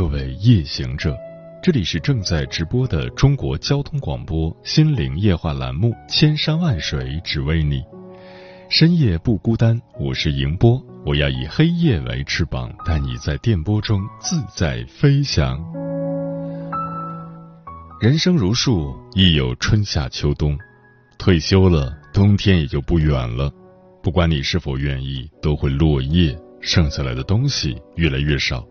各位夜行者，这里是正在直播的中国交通广播心灵夜话栏目《千山万水只为你》，深夜不孤单，我是迎波，我要以黑夜为翅膀，带你在电波中自在飞翔。人生如树，亦有春夏秋冬，退休了，冬天也就不远了。不管你是否愿意，都会落叶，剩下来的东西越来越少。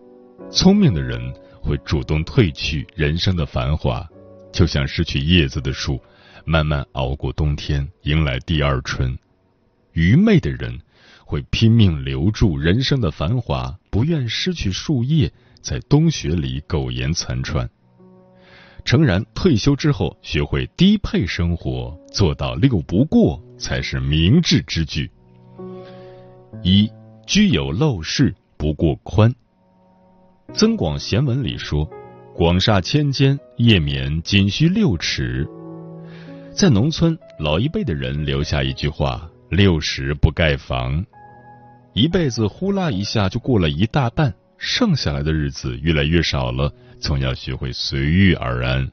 聪明的人会主动褪去人生的繁华，就像失去叶子的树，慢慢熬过冬天，迎来第二春。愚昧的人会拼命留住人生的繁华，不愿失去树叶，在冬雪里苟延残喘。诚然，退休之后学会低配生活，做到六不过，才是明智之举。一居有陋室，不过宽。《增广贤文》里说：“广厦千间，夜眠仅需六尺。”在农村，老一辈的人留下一句话：“六十不盖房。”一辈子呼啦一下就过了一大半，剩下来的日子越来越少了，总要学会随遇而安。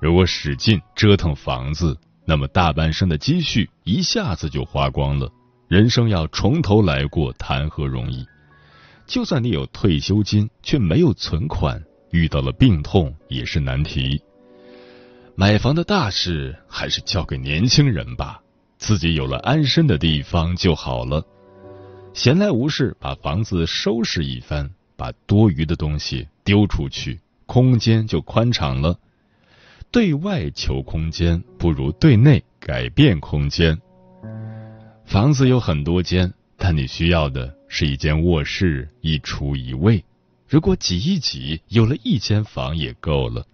如果使劲折腾房子，那么大半生的积蓄一下子就花光了。人生要从头来过，谈何容易？就算你有退休金，却没有存款，遇到了病痛也是难题。买房的大事还是交给年轻人吧，自己有了安身的地方就好了。闲来无事，把房子收拾一番，把多余的东西丢出去，空间就宽敞了。对外求空间，不如对内改变空间。房子有很多间，但你需要的。是一间卧室，一厨一卫。如果挤一挤，有了一间房也够了。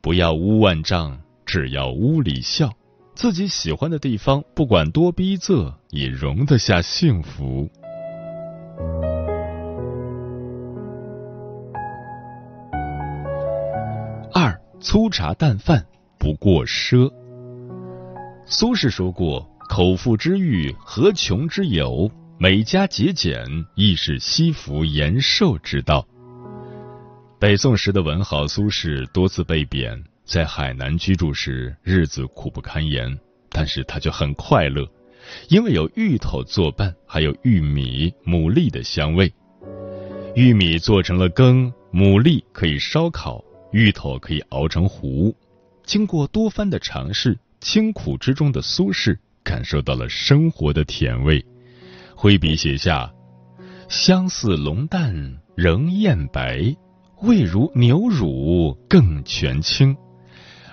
不要屋万丈，只要屋里笑。自己喜欢的地方，不管多逼仄，也容得下幸福。二粗茶淡饭不过奢。苏轼说过：“口腹之欲，何穷之有？”每家节俭亦是惜福延寿之道。北宋时的文豪苏轼多次被贬，在海南居住时日子苦不堪言，但是他就很快乐，因为有芋头作伴，还有玉米、牡蛎的香味。玉米做成了羹，牡蛎可以烧烤，芋头可以熬成糊。经过多番的尝试，清苦之中的苏轼感受到了生活的甜味。挥笔写下：“相似龙蛋仍艳白，味如牛乳更全清。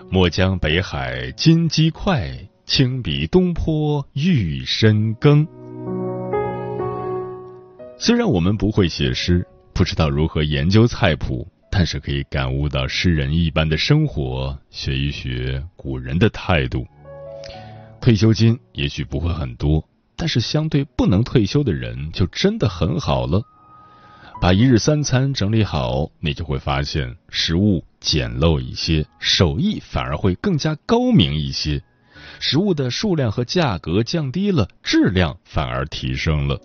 莫将北海金鸡块，轻比东坡玉参羹。”虽然我们不会写诗，不知道如何研究菜谱，但是可以感悟到诗人一般的生活，学一学古人的态度。退休金也许不会很多。但是，相对不能退休的人，就真的很好了。把一日三餐整理好，你就会发现食物简陋一些，手艺反而会更加高明一些。食物的数量和价格降低了，质量反而提升了。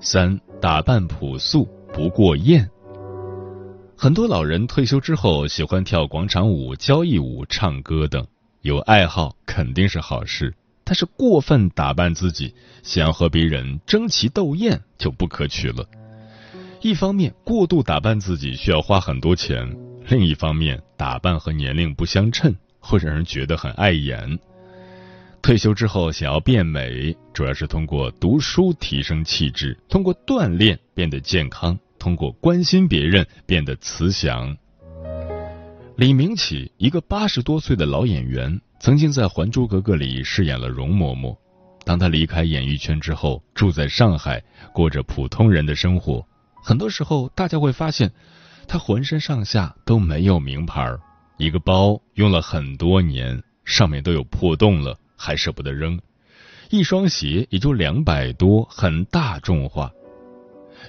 三，打扮朴素不过艳。很多老人退休之后喜欢跳广场舞、交谊舞、唱歌等，有爱好肯定是好事，但是过分打扮自己，想要和别人争奇斗艳就不可取了。一方面，过度打扮自己需要花很多钱；另一方面，打扮和年龄不相称，会让人觉得很碍眼。退休之后想要变美，主要是通过读书提升气质，通过锻炼变得健康，通过关心别人变得慈祥。李明启，一个八十多岁的老演员，曾经在《还珠格格》里饰演了容嬷嬷。当他离开演艺圈之后，住在上海，过着普通人的生活。很多时候，大家会发现，他浑身上下都没有名牌，一个包用了很多年，上面都有破洞了，还舍不得扔；一双鞋也就两百多，很大众化。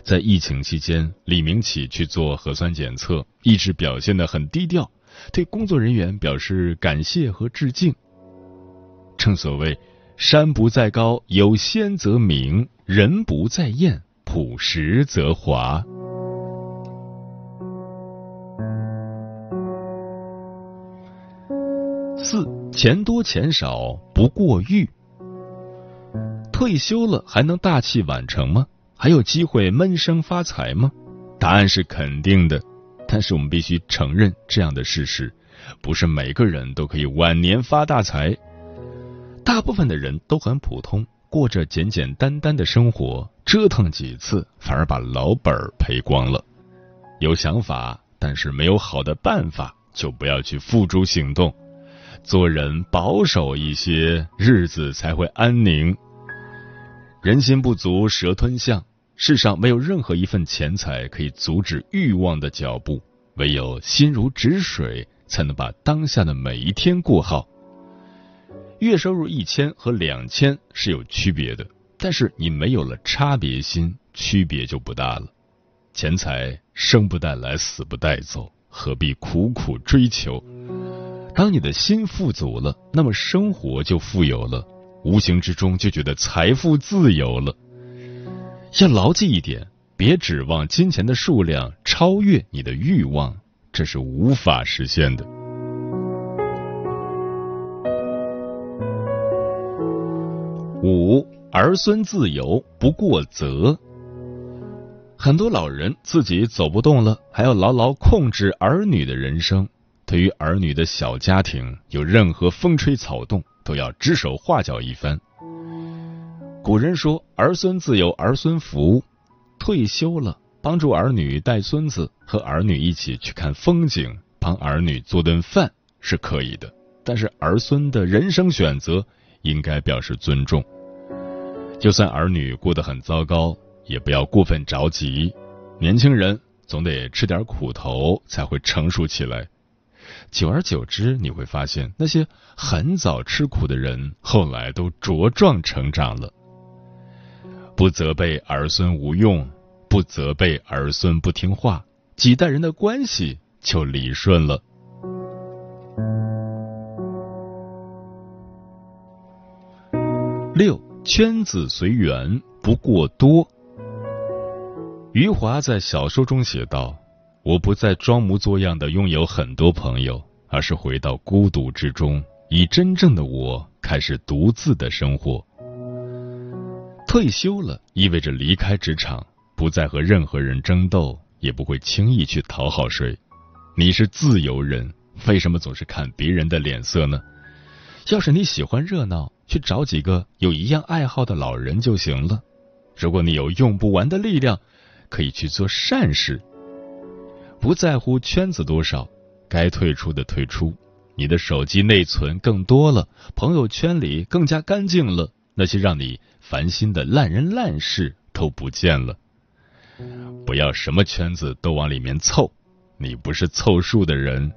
在疫情期间，李明启去做核酸检测，一直表现得很低调，对工作人员表示感谢和致敬。正所谓，山不在高，有仙则名；人不在艳。朴实则华。四钱多钱少不过誉。退休了还能大器晚成吗？还有机会闷声发财吗？答案是肯定的，但是我们必须承认这样的事实：不是每个人都可以晚年发大财，大部分的人都很普通。过着简简单单的生活，折腾几次反而把老本赔光了。有想法，但是没有好的办法，就不要去付诸行动。做人保守一些，日子才会安宁。人心不足蛇吞象，世上没有任何一份钱财可以阻止欲望的脚步，唯有心如止水，才能把当下的每一天过好。月收入一千和两千是有区别的，但是你没有了差别心，区别就不大了。钱财生不带来，死不带走，何必苦苦追求？当你的心富足了，那么生活就富有了，无形之中就觉得财富自由了。要牢记一点，别指望金钱的数量超越你的欲望，这是无法实现的。五儿孙自由不过则，很多老人自己走不动了，还要牢牢控制儿女的人生。对于儿女的小家庭，有任何风吹草动，都要指手画脚一番。古人说：“儿孙自有儿孙福。”退休了，帮助儿女带孙子，和儿女一起去看风景，帮儿女做顿饭是可以的。但是儿孙的人生选择。应该表示尊重。就算儿女过得很糟糕，也不要过分着急。年轻人总得吃点苦头，才会成熟起来。久而久之，你会发现那些很早吃苦的人，后来都茁壮成长了。不责备儿孙无用，不责备儿孙不听话，几代人的关系就理顺了。六圈子随缘不过多。余华在小说中写道：“我不再装模作样的拥有很多朋友，而是回到孤独之中，以真正的我开始独自的生活。退休了，意味着离开职场，不再和任何人争斗，也不会轻易去讨好谁。你是自由人，为什么总是看别人的脸色呢？要是你喜欢热闹。”去找几个有一样爱好的老人就行了。如果你有用不完的力量，可以去做善事。不在乎圈子多少，该退出的退出。你的手机内存更多了，朋友圈里更加干净了，那些让你烦心的烂人烂事都不见了。不要什么圈子都往里面凑，你不是凑数的人。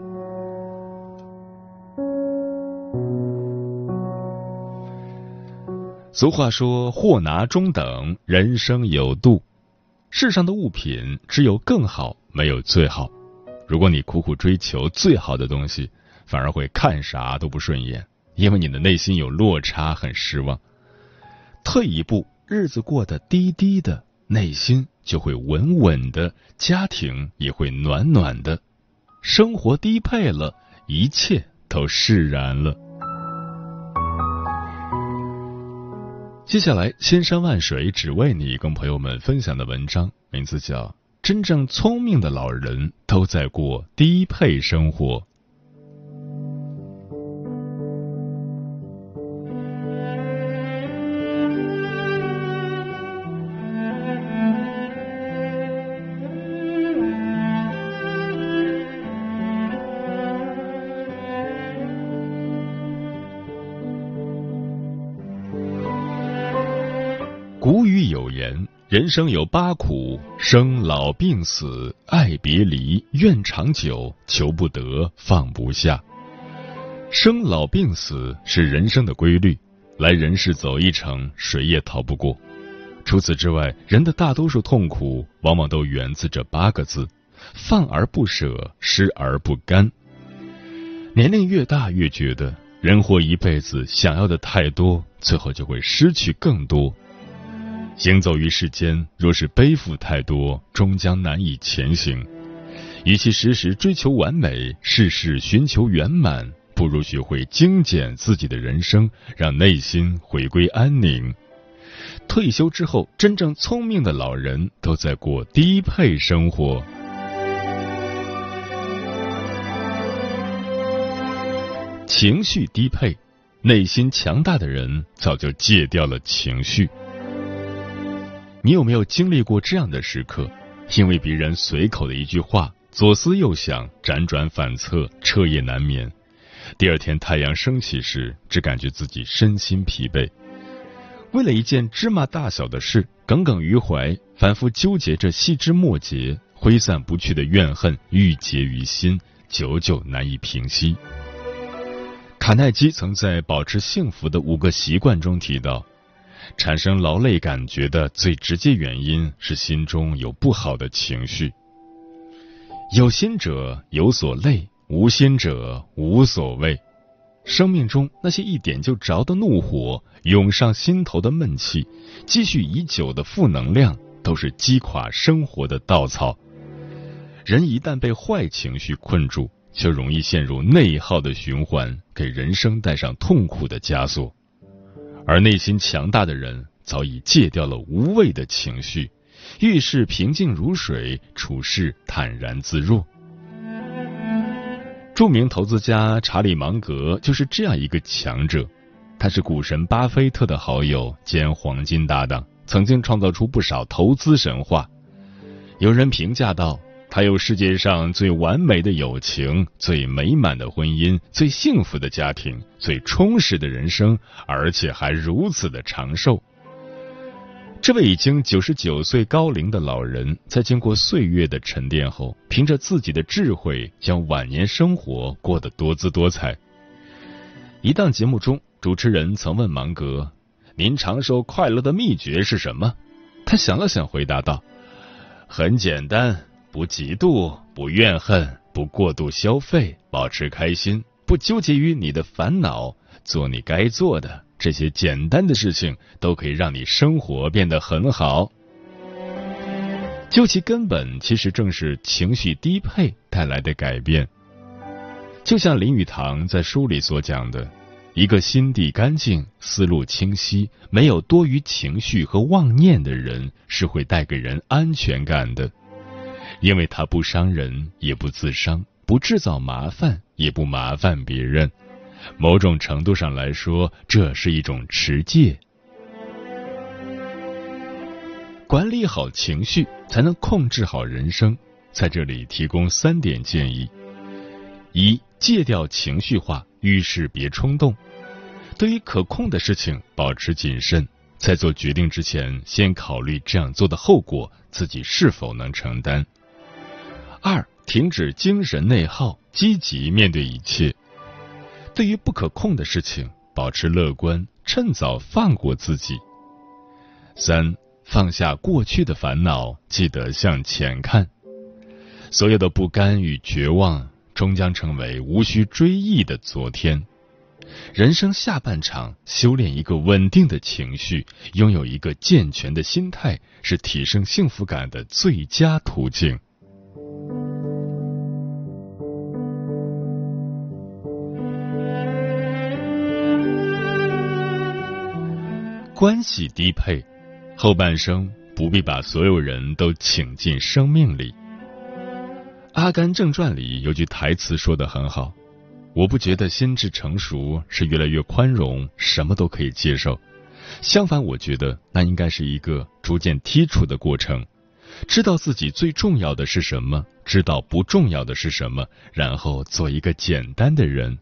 俗话说：“货拿中等，人生有度。”世上的物品只有更好，没有最好。如果你苦苦追求最好的东西，反而会看啥都不顺眼，因为你的内心有落差，很失望。退一步，日子过得低低的，内心就会稳稳的，家庭也会暖暖的，生活低配了，一切都释然了。接下来，千山万水只为你，跟朋友们分享的文章名字叫《真正聪明的老人都在过低配生活》。人生有八苦，生老病死、爱别离、怨长久、求不得、放不下。生老病死是人生的规律，来人世走一程，谁也逃不过。除此之外，人的大多数痛苦，往往都源自这八个字：放而不舍，失而不甘。年龄越大，越觉得人活一辈子，想要的太多，最后就会失去更多。”行走于世间，若是背负太多，终将难以前行。与其时时追求完美，事事寻求圆满，不如学会精简自己的人生，让内心回归安宁。退休之后，真正聪明的老人都在过低配生活。情绪低配，内心强大的人早就戒掉了情绪。你有没有经历过这样的时刻？因为别人随口的一句话，左思右想，辗转反侧，彻夜难眠。第二天太阳升起时，只感觉自己身心疲惫。为了一件芝麻大小的事，耿耿于怀，反复纠结着细枝末节，挥散不去的怨恨郁结于心，久久难以平息。卡耐基曾在《保持幸福的五个习惯》中提到。产生劳累感觉的最直接原因是心中有不好的情绪。有心者有所累，无心者无所谓。生命中那些一点就着的怒火，涌上心头的闷气，积蓄已久的负能量，都是击垮生活的稻草。人一旦被坏情绪困住，就容易陷入内耗的循环，给人生带上痛苦的枷锁。而内心强大的人早已戒掉了无谓的情绪，遇事平静如水，处事坦然自若。著名投资家查理芒格就是这样一个强者，他是股神巴菲特的好友兼黄金搭档，曾经创造出不少投资神话。有人评价道。他有世界上最完美的友情、最美满的婚姻、最幸福的家庭、最充实的人生，而且还如此的长寿。这位已经九十九岁高龄的老人，在经过岁月的沉淀后，凭着自己的智慧，将晚年生活过得多姿多彩。一档节目中，主持人曾问芒格：“您长寿快乐的秘诀是什么？”他想了想，回答道：“很简单。”不嫉妒，不怨恨，不过度消费，保持开心，不纠结于你的烦恼，做你该做的，这些简单的事情都可以让你生活变得很好。究其根本，其实正是情绪低配带来的改变。就像林语堂在书里所讲的，一个心地干净、思路清晰、没有多余情绪和妄念的人，是会带给人安全感的。因为他不伤人，也不自伤，不制造麻烦，也不麻烦别人。某种程度上来说，这是一种持戒。管理好情绪，才能控制好人生。在这里提供三点建议：一、戒掉情绪化，遇事别冲动。对于可控的事情，保持谨慎，在做决定之前，先考虑这样做的后果，自己是否能承担。二，停止精神内耗，积极面对一切。对于不可控的事情，保持乐观，趁早放过自己。三，放下过去的烦恼，记得向前看。所有的不甘与绝望，终将成为无需追忆的昨天。人生下半场，修炼一个稳定的情绪，拥有一个健全的心态，是提升幸福感的最佳途径。关系低配，后半生不必把所有人都请进生命里。《阿甘正传》里有句台词说的很好：“我不觉得心智成熟是越来越宽容，什么都可以接受。相反，我觉得那应该是一个逐渐剔除的过程。”知道自己最重要的是什么，知道不重要的是什么，然后做一个简单的人。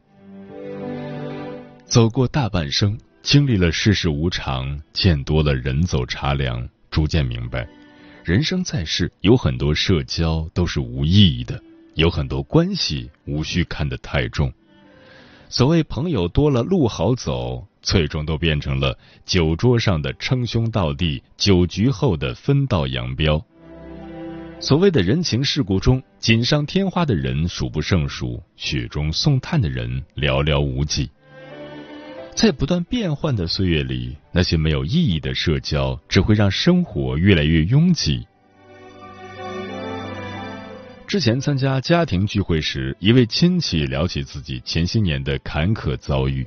走过大半生，经历了世事无常，见多了人走茶凉，逐渐明白，人生在世，有很多社交都是无意义的，有很多关系无需看得太重。所谓朋友多了路好走，最终都变成了酒桌上的称兄道弟，酒局后的分道扬镳。所谓的人情世故中，锦上添花的人数不胜数，雪中送炭的人寥寥无几。在不断变换的岁月里，那些没有意义的社交只会让生活越来越拥挤。之前参加家庭聚会时，一位亲戚聊起自己前些年的坎坷遭遇。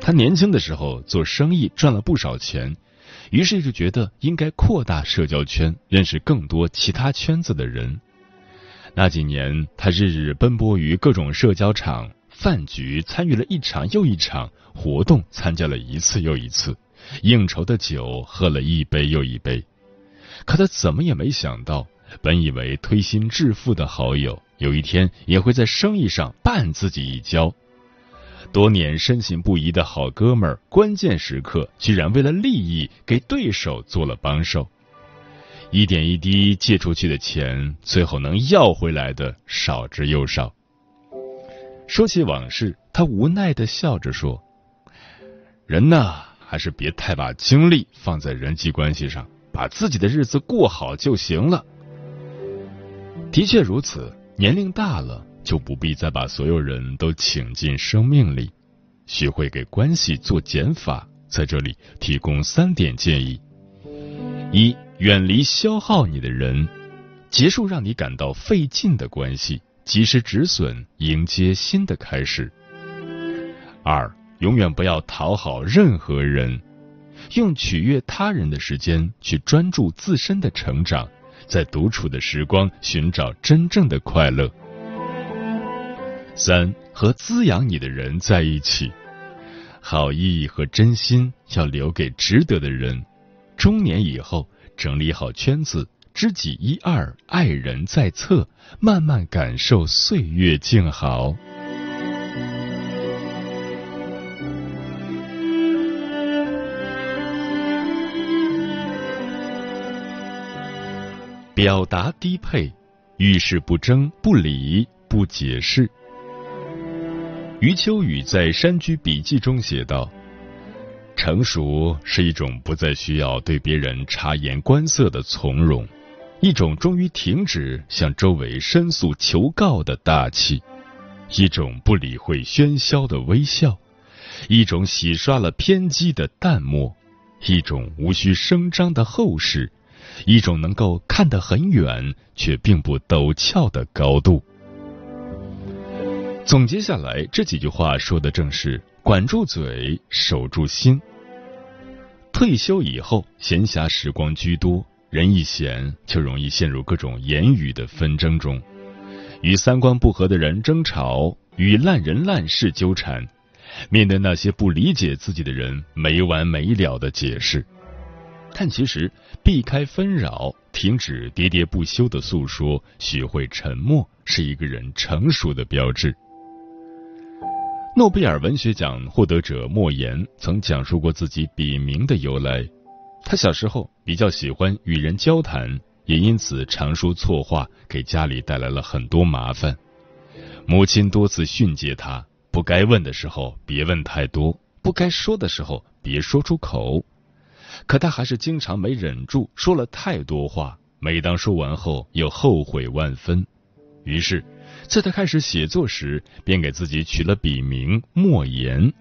他年轻的时候做生意赚了不少钱。于是就觉得应该扩大社交圈，认识更多其他圈子的人。那几年，他日日奔波于各种社交场、饭局，参与了一场又一场活动，参加了一次又一次，应酬的酒喝了一杯又一杯。可他怎么也没想到，本以为推心置腹的好友，有一天也会在生意上绊自己一跤。多年深信不疑的好哥们儿，关键时刻居然为了利益给对手做了帮手，一点一滴借出去的钱，最后能要回来的少之又少。说起往事，他无奈的笑着说：“人呐，还是别太把精力放在人际关系上，把自己的日子过好就行了。”的确如此，年龄大了。就不必再把所有人都请进生命里，学会给关系做减法。在这里提供三点建议：一、远离消耗你的人，结束让你感到费劲的关系，及时止损，迎接新的开始；二、永远不要讨好任何人，用取悦他人的时间去专注自身的成长，在独处的时光寻找真正的快乐。三和滋养你的人在一起，好意和真心要留给值得的人。中年以后，整理好圈子，知己一二，爱人在侧，慢慢感受岁月静好。表达低配，遇事不争，不理，不解释。余秋雨在《山居笔记》中写道：“成熟是一种不再需要对别人察言观色的从容，一种终于停止向周围申诉求告的大气，一种不理会喧嚣的微笑，一种洗刷了偏激的淡漠，一种无需声张的厚实，一种能够看得很远却并不陡峭的高度。”总结下来，这几句话说的正是管住嘴，守住心。退休以后，闲暇时光居多，人一闲就容易陷入各种言语的纷争中，与三观不合的人争吵，与烂人烂事纠缠，面对那些不理解自己的人没完没了的解释。但其实，避开纷扰，停止喋喋不休的诉说，学会沉默，是一个人成熟的标志。诺贝尔文学奖获得者莫言曾讲述过自己笔名的由来。他小时候比较喜欢与人交谈，也因此常说错话，给家里带来了很多麻烦。母亲多次训诫他，不该问的时候别问太多，不该说的时候别说出口。可他还是经常没忍住，说了太多话。每当说完后，又后悔万分。于是。在他开始写作时，便给自己取了笔名莫言。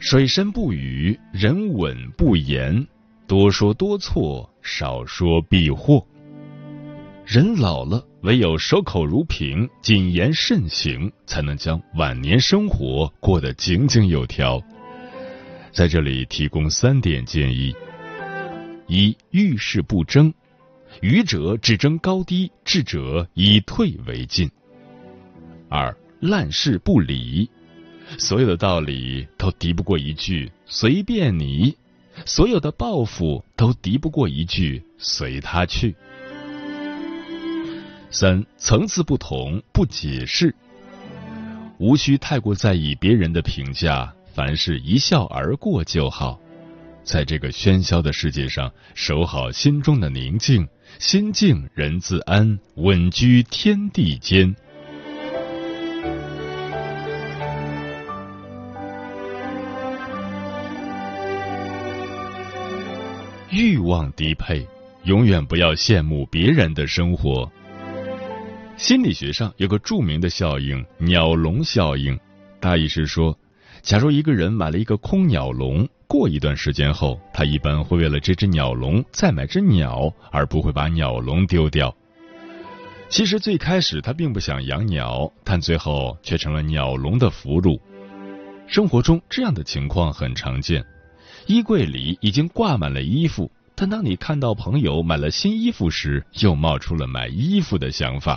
水深不语，人稳不言，多说多错，少说必祸。人老了，唯有守口如瓶，谨言慎行，才能将晚年生活过得井井有条。在这里提供三点建议：一、遇事不争，愚者只争高低，智者以退为进；二、烂事不理，所有的道理都敌不过一句“随便你”，所有的抱负都敌不过一句“随他去”。三、层次不同，不解释，无需太过在意别人的评价。凡事一笑而过就好，在这个喧嚣的世界上，守好心中的宁静，心静人自安，稳居天地间。欲望低配，永远不要羡慕别人的生活。心理学上有个著名的效应——鸟笼效应，大意是说。假如一个人买了一个空鸟笼，过一段时间后，他一般会为了这只鸟笼再买只鸟，而不会把鸟笼丢掉。其实最开始他并不想养鸟，但最后却成了鸟笼的俘虏。生活中这样的情况很常见：衣柜里已经挂满了衣服，但当你看到朋友买了新衣服时，又冒出了买衣服的想法；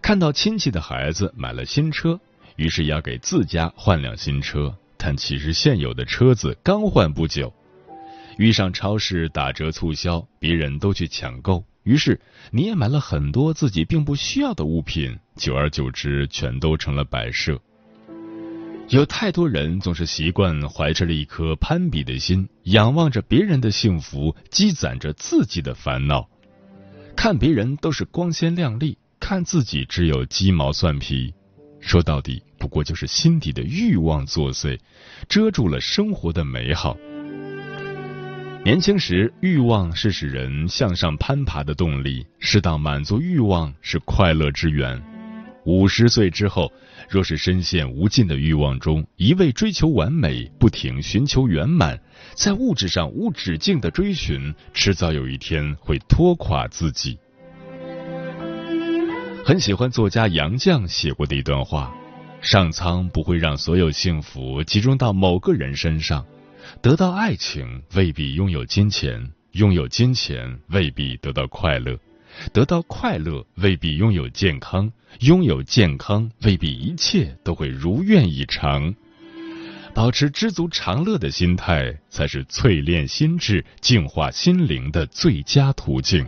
看到亲戚的孩子买了新车。于是要给自家换辆新车，但其实现有的车子刚换不久。遇上超市打折促销，别人都去抢购，于是你也买了很多自己并不需要的物品，久而久之，全都成了摆设。有太多人总是习惯怀着了一颗攀比的心，仰望着别人的幸福，积攒着自己的烦恼，看别人都是光鲜亮丽，看自己只有鸡毛蒜皮。说到底，不过就是心底的欲望作祟，遮住了生活的美好。年轻时，欲望是使人向上攀爬的动力；适当满足欲望是快乐之源。五十岁之后，若是深陷无尽的欲望中，一味追求完美，不停寻求圆满，在物质上无止境的追寻，迟早有一天会拖垮自己。很喜欢作家杨绛写过的一段话：上苍不会让所有幸福集中到某个人身上，得到爱情未必拥有金钱，拥有金钱未必得到快乐，得到快乐未必拥有健康，拥有健康未必一切都会如愿以偿。保持知足常乐的心态，才是淬炼心智、净化心灵的最佳途径。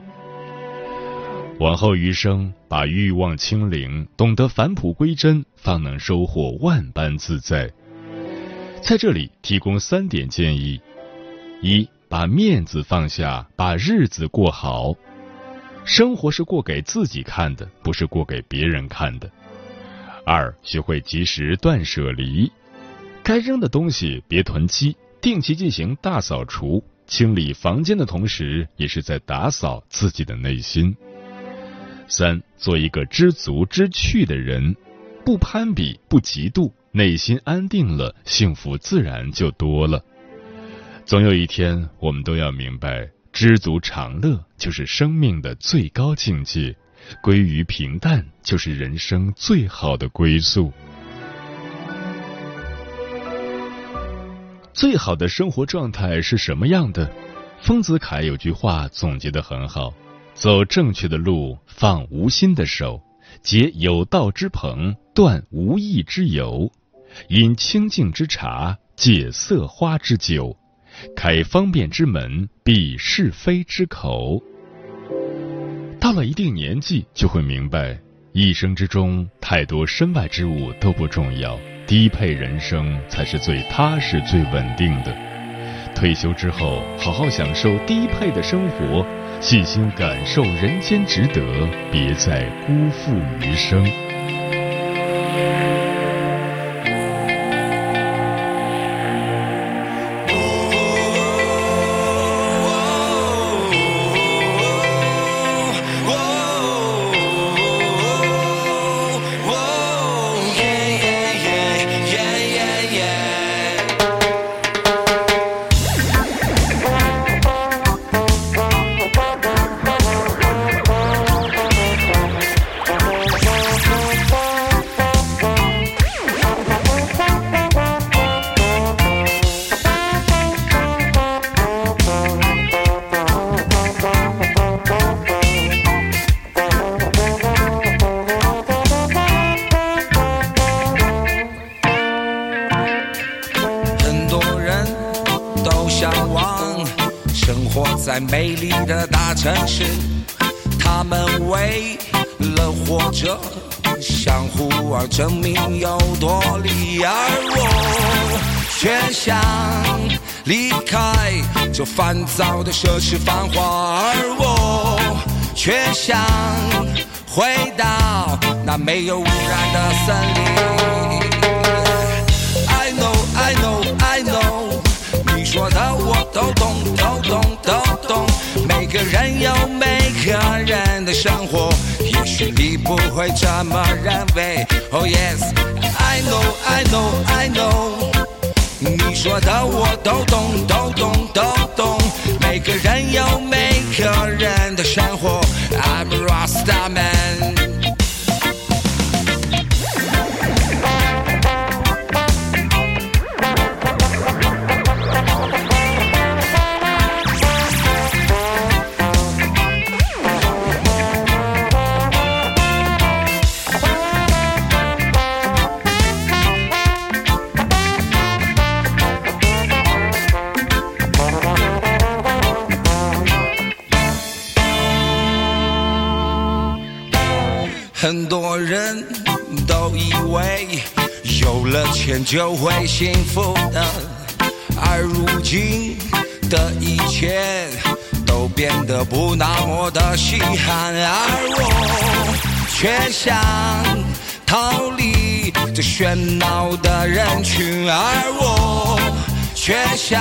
往后余生，把欲望清零，懂得返璞归真，方能收获万般自在。在这里提供三点建议：一，把面子放下，把日子过好。生活是过给自己看的，不是过给别人看的。二，学会及时断舍离，该扔的东西别囤积，定期进行大扫除，清理房间的同时，也是在打扫自己的内心。三，做一个知足知趣的人，不攀比，不嫉妒，内心安定了，幸福自然就多了。总有一天，我们都要明白，知足常乐就是生命的最高境界，归于平淡就是人生最好的归宿。最好的生活状态是什么样的？丰子恺有句话总结的很好。走正确的路，放无心的手，结有道之朋，断无义之友，饮清净之茶，解色花之酒，开方便之门，闭是非之口。到了一定年纪，就会明白，一生之中太多身外之物都不重要，低配人生才是最踏实、最稳定的。退休之后，好好享受低配的生活。细心感受人间值得，别再辜负余生。活在美丽的大城市，他们为了活着，相互而证明有多利，而我却想离开这烦躁的奢侈繁华，而我却想回到那没有污染的森林。I know, I know, I know，你说的我都懂，都，每个人有每个人的生活，也许你不会这么认为。Oh yes, I know, I know, I know。你说的我都懂，都懂，都懂。每个人有每个人的生活。I'm a Rasta man。很多人都以为有了钱就会幸福的，而如今的一切都变得不那么的稀罕，而我却想逃离这喧闹的人群，而我却想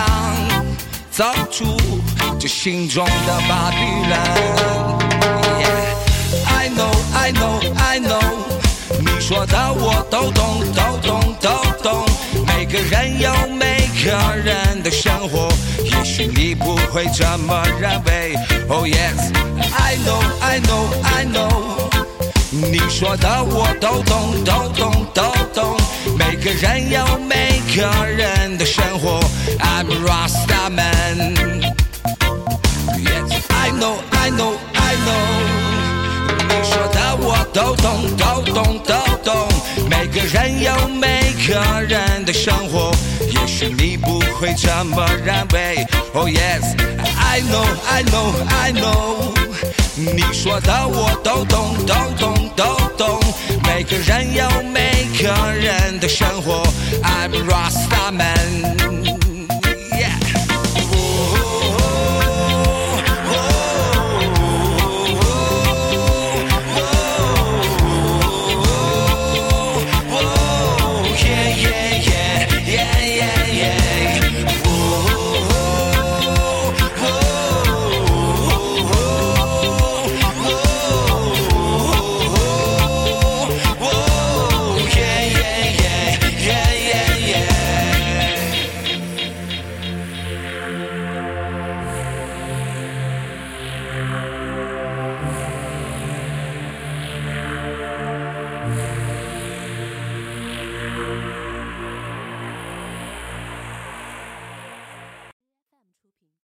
走出这心中的巴比伦。I know, I know, 你说的我都懂，都懂，都懂。每个人有每个人的生活，也许你不会这么认为。Oh yes, I know, I know, I know，你说的我都懂，都懂，都懂。每个人有每个人的生活。I'm Rasta man。Yes, I know, I know, I know。你说的我都懂，都懂，都懂。每个人有每个人的生活，也许你不会这么认为。Oh yes, I know, I know, I know。你说的我都懂，都懂，都懂。每个人有每个人的生活。I'm a Rasta man。